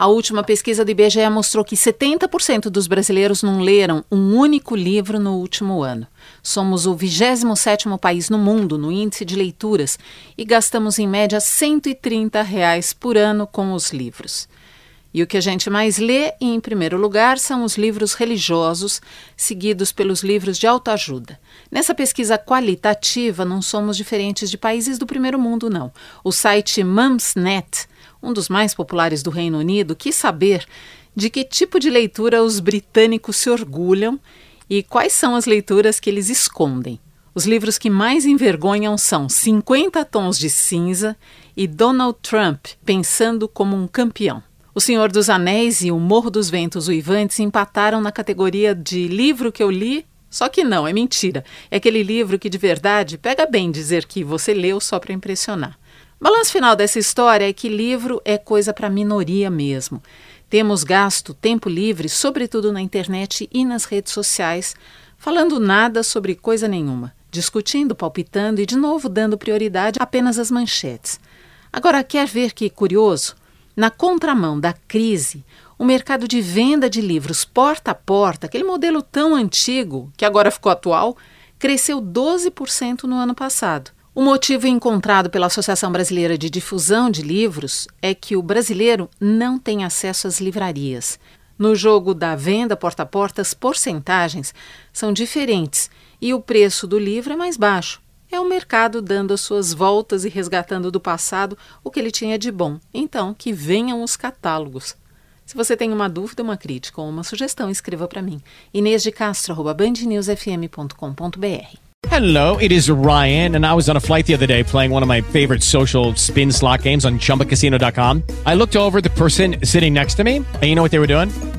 A última pesquisa do IBGE mostrou que 70% dos brasileiros não leram um único livro no último ano. Somos o 27º país no mundo no índice de leituras e gastamos em média 130 reais por ano com os livros. E o que a gente mais lê, em primeiro lugar, são os livros religiosos, seguidos pelos livros de autoajuda. Nessa pesquisa qualitativa, não somos diferentes de países do primeiro mundo, não. O site Mumsnet, um dos mais populares do Reino Unido, quis saber de que tipo de leitura os britânicos se orgulham e quais são as leituras que eles escondem. Os livros que mais envergonham são 50 Tons de Cinza e Donald Trump, Pensando como um Campeão. O Senhor dos Anéis e O Morro dos Ventos Uivantes empataram na categoria de livro que eu li. Só que não, é mentira. É aquele livro que de verdade pega bem dizer que você leu só para impressionar. Balanço final dessa história é que livro é coisa para minoria mesmo. Temos gasto tempo livre, sobretudo na internet e nas redes sociais, falando nada sobre coisa nenhuma, discutindo, palpitando e de novo dando prioridade apenas às manchetes. Agora, quer ver que curioso? Na contramão da crise, o mercado de venda de livros porta a porta, aquele modelo tão antigo que agora ficou atual, cresceu 12% no ano passado. O motivo encontrado pela Associação Brasileira de Difusão de Livros é que o brasileiro não tem acesso às livrarias. No jogo da venda porta a porta, as porcentagens são diferentes e o preço do livro é mais baixo. É o mercado dando as suas voltas e resgatando do passado o que ele tinha de bom. Então, que venham os catálogos. Se você tem uma dúvida, uma crítica ou uma sugestão, escreva para mim. Inês de Castro, bandnewsfm.com.br. Hello, it is Ryan, and I was on a flight the other day playing one of my favorite social spin slot games on chumbacasino.com. I looked over the person sitting next to me, and you know what they were doing?